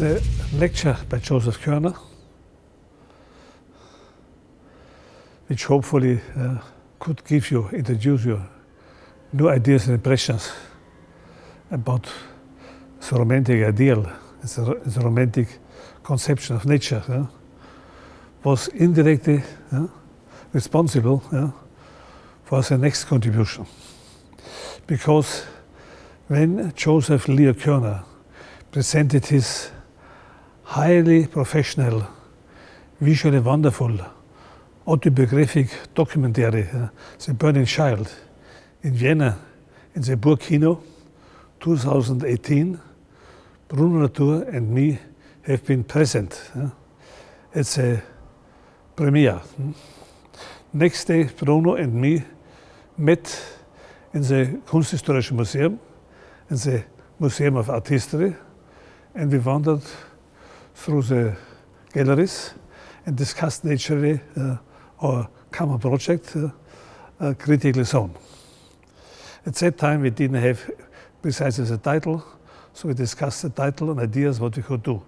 The lecture by Joseph Körner, which hopefully uh, could give you, introduce you new ideas and impressions about the romantic ideal, the romantic conception of nature, was indirectly yeah, responsible yeah, for the next contribution. Because when Joseph Leo Körner presented his highly professional, visually wonderful, autobiographic documentary, uh, The Burning Child, in Vienna, in the Burg Kino, 2018. Bruno Latour and me have been present. Uh, it's a premiere. Next day, Bruno and me met in the Kunsthistorische Museum, in the Museum of Art History, and we wandered through the galleries and discussed naturally uh, our common project, uh, uh, Critical Zone. At that time, we didn't have precisely the title, so we discussed the title and ideas what we could do.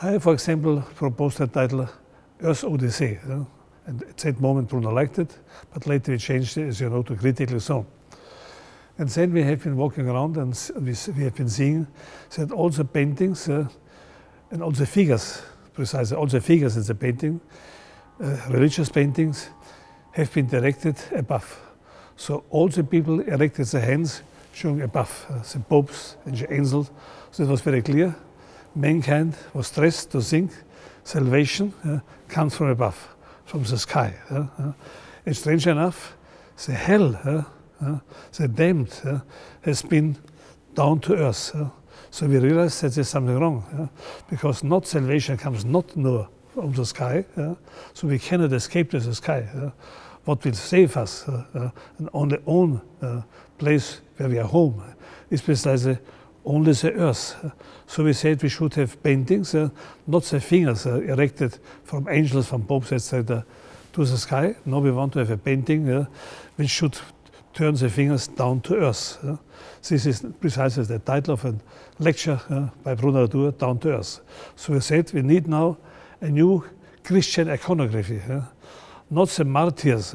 I, for example, proposed the title Earth Odyssey. Uh, and at that moment, Bruno but later we changed it, as you know, to Critical Zone. And then we have been walking around and we, we have been seeing that all the paintings uh, and all the figures, precisely all the figures in the painting, uh, religious paintings, have been directed above. So all the people erected their hands showing above, uh, the popes and the angels. So it was very clear. Mankind was stressed to think salvation uh, comes from above, from the sky. Uh, uh. and strange enough, the hell, the damned, has been down to earth. So we realized that there's something wrong, because not salvation comes not nur from the sky, so we cannot escape to the sky. What will save us, and only own place where we are home, is precisely only the earth. So we said we should have paintings, uh, not the fingers uh, erected from angels, from popes, etc., to the sky. No, we want to have a painting uh, which should turn the fingers down to earth. This is precisely the title of a lecture uh, by Bruno Latour, Down to Earth. So we said we need now a new Christian iconography, uh, not the martyrs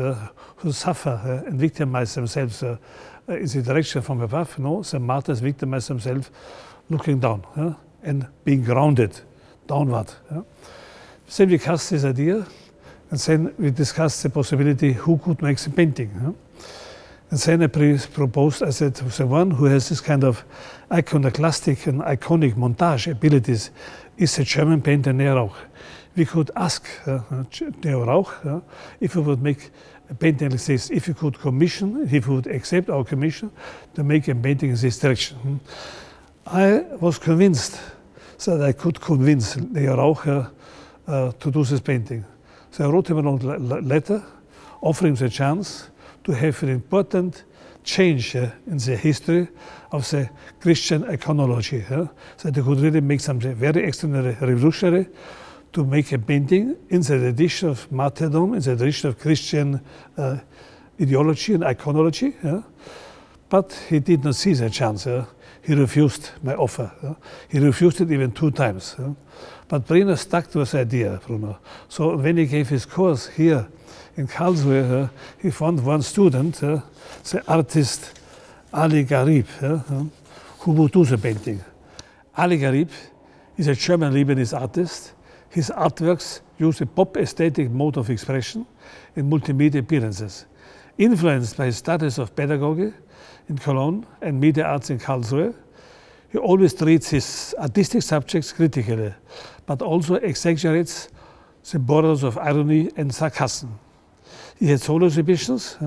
who suffer eh, and victimize themselves eh, in the direction from above. No, the martyrs victimize themselves looking down eh, and being grounded downward. Then we cast this idea and then we discussed the possibility who could make the painting. And then I proposed, I said, the one who has this kind of iconoclastic and iconic montage abilities is a German painter, Neo Rauch. We could ask uh, Neo Rauch uh, if he would make a painting like this, if he could commission, if he would accept our commission to make a painting in this direction. I was convinced that I could convince Neo Rauch uh, uh, to do this painting. So I wrote him a long letter offering the chance to have an important change uh, in the history of the Christian iconology. Uh, so they could really make something very extraordinary, revolutionary, to make a painting in the tradition of martyrdom, in the tradition of Christian uh, ideology and iconology. Uh, but he did not see the chance. Uh, he refused my offer. Uh, he refused it even two times. But Bruno stuck to his idea, Bruno. So when he gave his course here in Karlsruhe, he found one student, the artist Ali Garib, who would do the painting. Ali Garib is a German Lebanese artist. His artworks use a pop aesthetic mode of expression in multimedia appearances. Influenced by his studies of pedagogy in Cologne and media arts in Karlsruhe, he always treats his artistic subjects critically, but also exaggerates the borders of irony and sarcasm. He had solo exhibitions.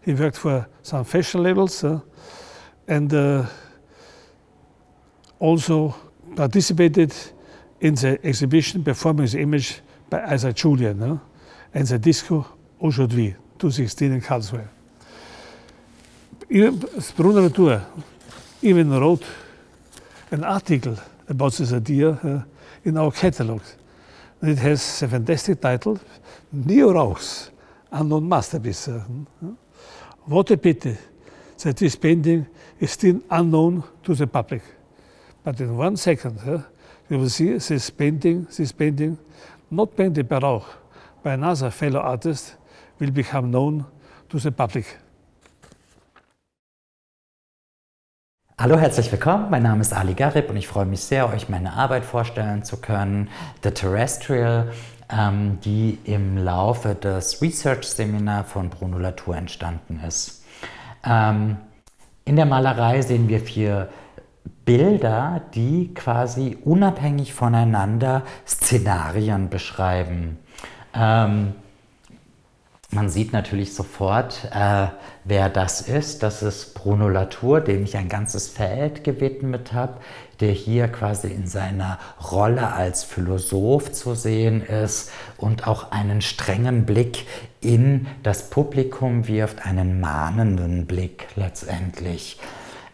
He worked for some fashion labels and uh, also participated in the exhibition Performing the Image by Isaac Julian uh, and the Disco Aujourd'hui, 2016 in Karlsruhe. Bruno Latour even wrote an article about this idea uh, in our catalog. It has a fantastic title, Neo Rauch's Unknown Masterpiece. What a pity that this painting is still unknown to the public. But in one second, you will see this painting, this painting, not painted by Rauch, by another fellow artist, will become known to the public. Hallo, herzlich willkommen. Mein Name ist Ali Garib und ich freue mich sehr, euch meine Arbeit vorstellen zu können. The Terrestrial, ähm, die im Laufe des Research Seminar von Bruno Latour entstanden ist. Ähm, in der Malerei sehen wir vier Bilder, die quasi unabhängig voneinander Szenarien beschreiben. Ähm, man sieht natürlich sofort, äh, wer das ist. Das ist Bruno Latour, dem ich ein ganzes Feld gewidmet habe, der hier quasi in seiner Rolle als Philosoph zu sehen ist und auch einen strengen Blick in das Publikum wirft, einen mahnenden Blick letztendlich.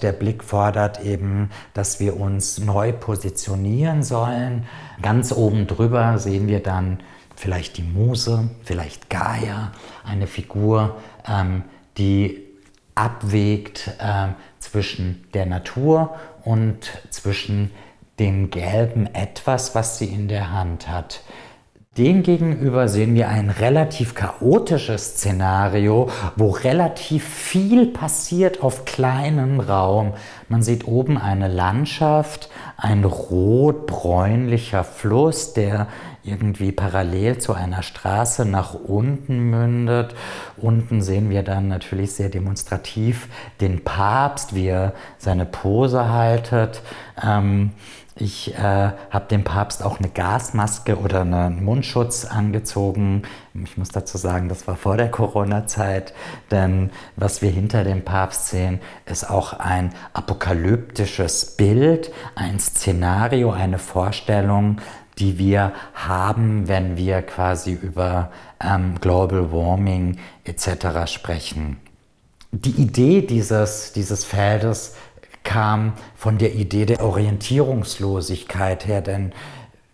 Der Blick fordert eben, dass wir uns neu positionieren sollen. Ganz oben drüber sehen wir dann vielleicht die Muse, vielleicht Gaia, eine Figur, ähm, die abwägt äh, zwischen der Natur und zwischen dem gelben Etwas, was sie in der Hand hat. Demgegenüber sehen wir ein relativ chaotisches Szenario, wo relativ viel passiert auf kleinem Raum. Man sieht oben eine Landschaft, ein rot-bräunlicher Fluss, der irgendwie parallel zu einer Straße nach unten mündet. Unten sehen wir dann natürlich sehr demonstrativ den Papst, wie er seine Pose haltet. Ähm, ich äh, habe dem Papst auch eine Gasmaske oder einen Mundschutz angezogen. Ich muss dazu sagen, das war vor der Corona-Zeit, denn was wir hinter dem Papst sehen, ist auch ein apokalyptisches Bild, ein Szenario, eine Vorstellung, die wir haben, wenn wir quasi über ähm, Global Warming etc. sprechen. Die Idee dieses, dieses Feldes kam von der Idee der Orientierungslosigkeit her, denn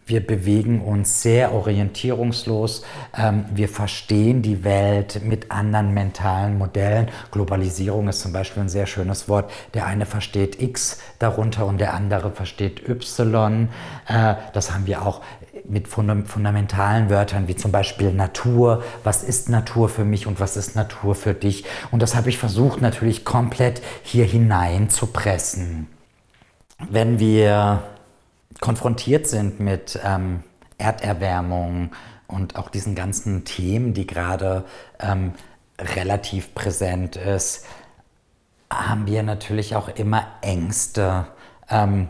wir bewegen uns sehr orientierungslos. Ähm, wir verstehen die Welt mit anderen mentalen Modellen. Globalisierung ist zum Beispiel ein sehr schönes Wort. Der eine versteht X darunter und der andere versteht Y. Äh, das haben wir auch mit fundamentalen Wörtern wie zum Beispiel Natur. Was ist Natur für mich und was ist Natur für dich? Und das habe ich versucht natürlich komplett hier hinein zu pressen. Wenn wir konfrontiert sind mit ähm, Erderwärmung und auch diesen ganzen Themen, die gerade ähm, relativ präsent ist, haben wir natürlich auch immer Ängste, ähm,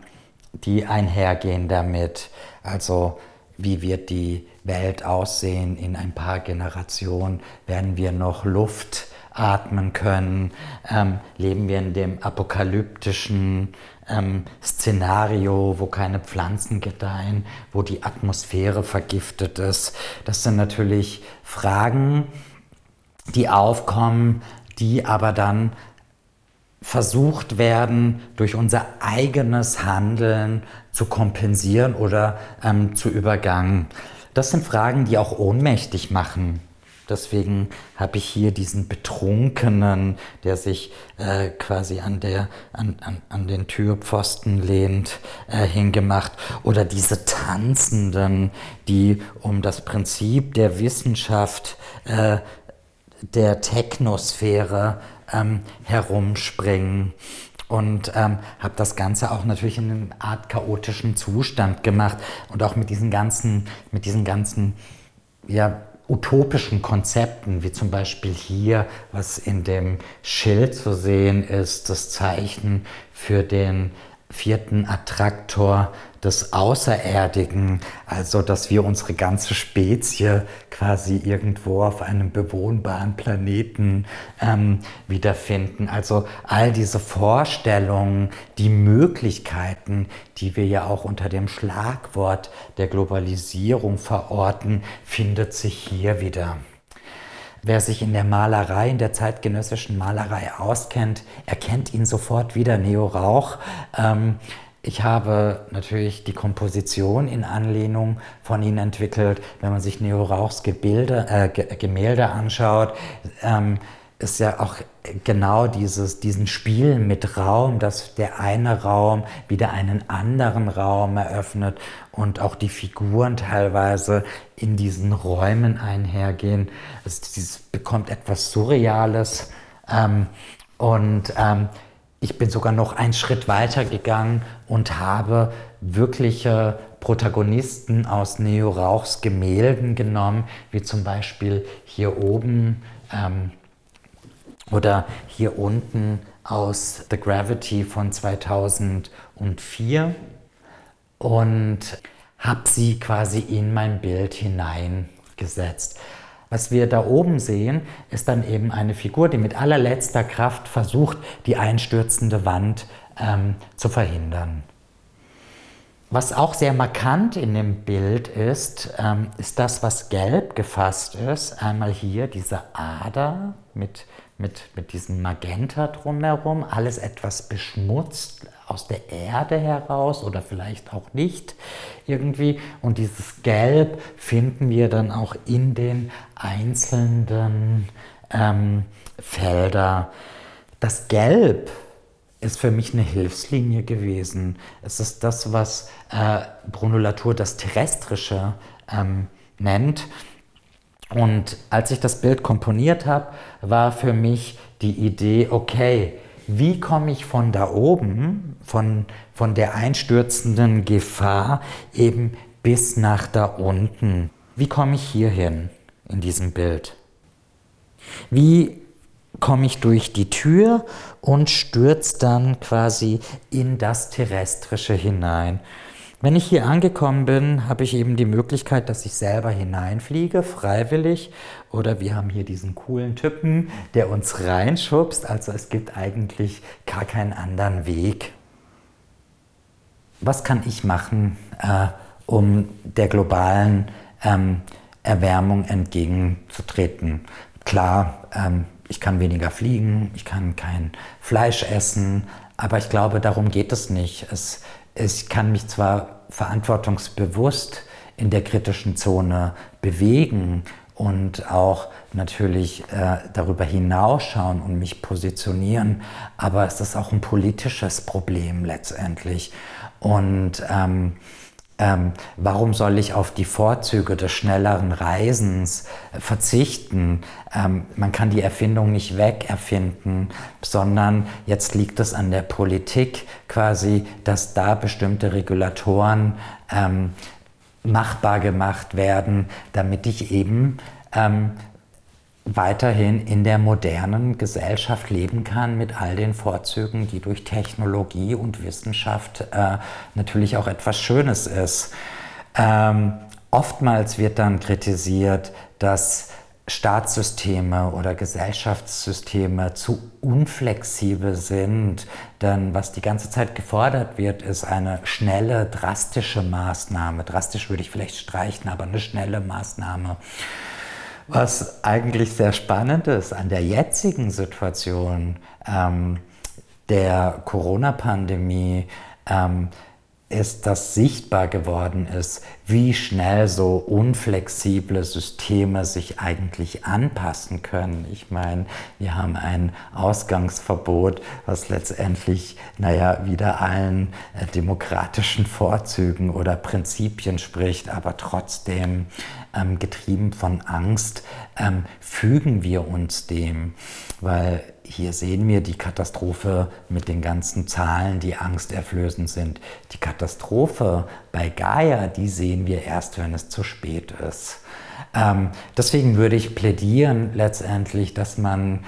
die einhergehen damit. Also wie wird die Welt aussehen in ein paar Generationen? Werden wir noch Luft atmen können? Ähm, leben wir in dem apokalyptischen ähm, Szenario, wo keine Pflanzen gedeihen, wo die Atmosphäre vergiftet ist? Das sind natürlich Fragen, die aufkommen, die aber dann versucht werden, durch unser eigenes Handeln zu kompensieren oder ähm, zu übergangen. Das sind Fragen, die auch ohnmächtig machen. Deswegen habe ich hier diesen Betrunkenen, der sich äh, quasi an, der, an, an, an den Türpfosten lehnt, äh, hingemacht. Oder diese Tanzenden, die um das Prinzip der Wissenschaft, äh, der Technosphäre ähm, herumspringen und ähm, habe das Ganze auch natürlich in einer Art chaotischen Zustand gemacht und auch mit diesen ganzen, mit diesen ganzen, ja, utopischen Konzepten, wie zum Beispiel hier, was in dem Schild zu sehen ist, das Zeichen für den vierten Attraktor des Außererdigen, also dass wir unsere ganze Spezie quasi irgendwo auf einem bewohnbaren Planeten ähm, wiederfinden. Also all diese Vorstellungen, die Möglichkeiten, die wir ja auch unter dem Schlagwort der Globalisierung verorten, findet sich hier wieder. Wer sich in der Malerei, in der zeitgenössischen Malerei auskennt, erkennt ihn sofort wieder, Neo Rauch. Ähm, Ich habe natürlich die Komposition in Anlehnung von ihnen entwickelt. Wenn man sich Neo Rauchs Gebilde, äh, Gemälde anschaut, ähm, ist ja auch genau dieses, diesen Spiel mit Raum, dass der eine Raum wieder einen anderen Raum eröffnet und auch die Figuren teilweise in diesen Räumen einhergehen. Dieses bekommt etwas Surreales ähm, und ähm, ich bin sogar noch einen Schritt weiter gegangen und habe wirkliche Protagonisten aus Neo Rauchs Gemälden genommen, wie zum Beispiel hier oben ähm, oder hier unten aus The Gravity von 2004 und habe sie quasi in mein Bild hineingesetzt. Was wir da oben sehen, ist dann eben eine Figur, die mit allerletzter Kraft versucht, die einstürzende Wand ähm, zu verhindern. Was auch sehr markant in dem Bild ist, ähm, ist das, was gelb gefasst ist. Einmal hier diese Ader mit, mit, mit diesem Magenta drumherum, alles etwas beschmutzt, aus der Erde heraus oder vielleicht auch nicht irgendwie. Und dieses Gelb finden wir dann auch in den einzelnen ähm, Felder. Das Gelb ist für mich eine Hilfslinie gewesen. Es ist das, was äh, Bruno Latour das Terrestrische ähm, nennt. Und als ich das Bild komponiert habe, war für mich die Idee, okay, wie komme ich von da oben, von, von der einstürzenden Gefahr eben bis nach da unten? Wie komme ich hier hin in diesem Bild? Wie komme ich durch die Tür und stürze dann quasi in das Terrestrische hinein? Wenn ich hier angekommen bin, habe ich eben die Möglichkeit, dass ich selber hineinfliege, freiwillig. Oder wir haben hier diesen coolen Typen, der uns reinschubst. Also es gibt eigentlich gar keinen anderen Weg. Was kann ich machen, äh, um der globalen ähm, Erwärmung entgegenzutreten? Klar, ähm, ich kann weniger fliegen, ich kann kein Fleisch essen, aber ich glaube, darum geht es nicht. Es, ich kann mich zwar verantwortungsbewusst in der kritischen Zone bewegen und auch natürlich äh, darüber hinausschauen und mich positionieren, aber es ist auch ein politisches Problem letztendlich. Und ähm, ähm, warum soll ich auf die Vorzüge des schnelleren Reisens äh, verzichten? Ähm, man kann die Erfindung nicht wegerfinden, sondern jetzt liegt es an der Politik quasi, dass da bestimmte Regulatoren ähm, machbar gemacht werden, damit ich eben ähm, weiterhin in der modernen Gesellschaft leben kann mit all den Vorzügen, die durch Technologie und Wissenschaft äh, natürlich auch etwas Schönes ist. Ähm, oftmals wird dann kritisiert, dass Staatssysteme oder Gesellschaftssysteme zu unflexibel sind. Denn was die ganze Zeit gefordert wird, ist eine schnelle, drastische Maßnahme. Drastisch würde ich vielleicht streichen, aber eine schnelle Maßnahme. Was eigentlich sehr spannend ist an der jetzigen Situation ähm, der Corona-Pandemie, ähm, ist, dass sichtbar geworden ist, wie schnell so unflexible Systeme sich eigentlich anpassen können. Ich meine, wir haben ein Ausgangsverbot, was letztendlich, naja, wieder allen äh, demokratischen Vorzügen oder Prinzipien spricht, aber trotzdem ähm, getrieben von Angst ähm, fügen wir uns dem, weil hier sehen wir die Katastrophe mit den ganzen Zahlen, die angsterflößend sind. Die Katastrophe bei Gaia, die sehen wir erst, wenn es zu spät ist. Ähm, deswegen würde ich plädieren letztendlich, dass man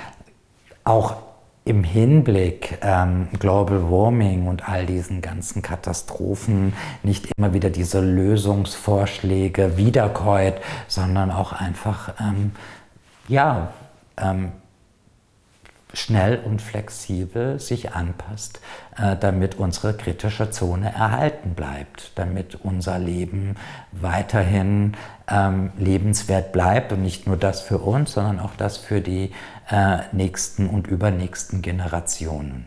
auch im Hinblick ähm, Global Warming und all diesen ganzen Katastrophen nicht immer wieder diese Lösungsvorschläge wiederkäut, sondern auch einfach ähm, ja, ähm, schnell und flexibel sich anpasst, äh, damit unsere kritische Zone erhalten bleibt, damit unser Leben weiterhin ähm, lebenswert bleibt und nicht nur das für uns, sondern auch das für die äh, nächsten und übernächsten Generationen.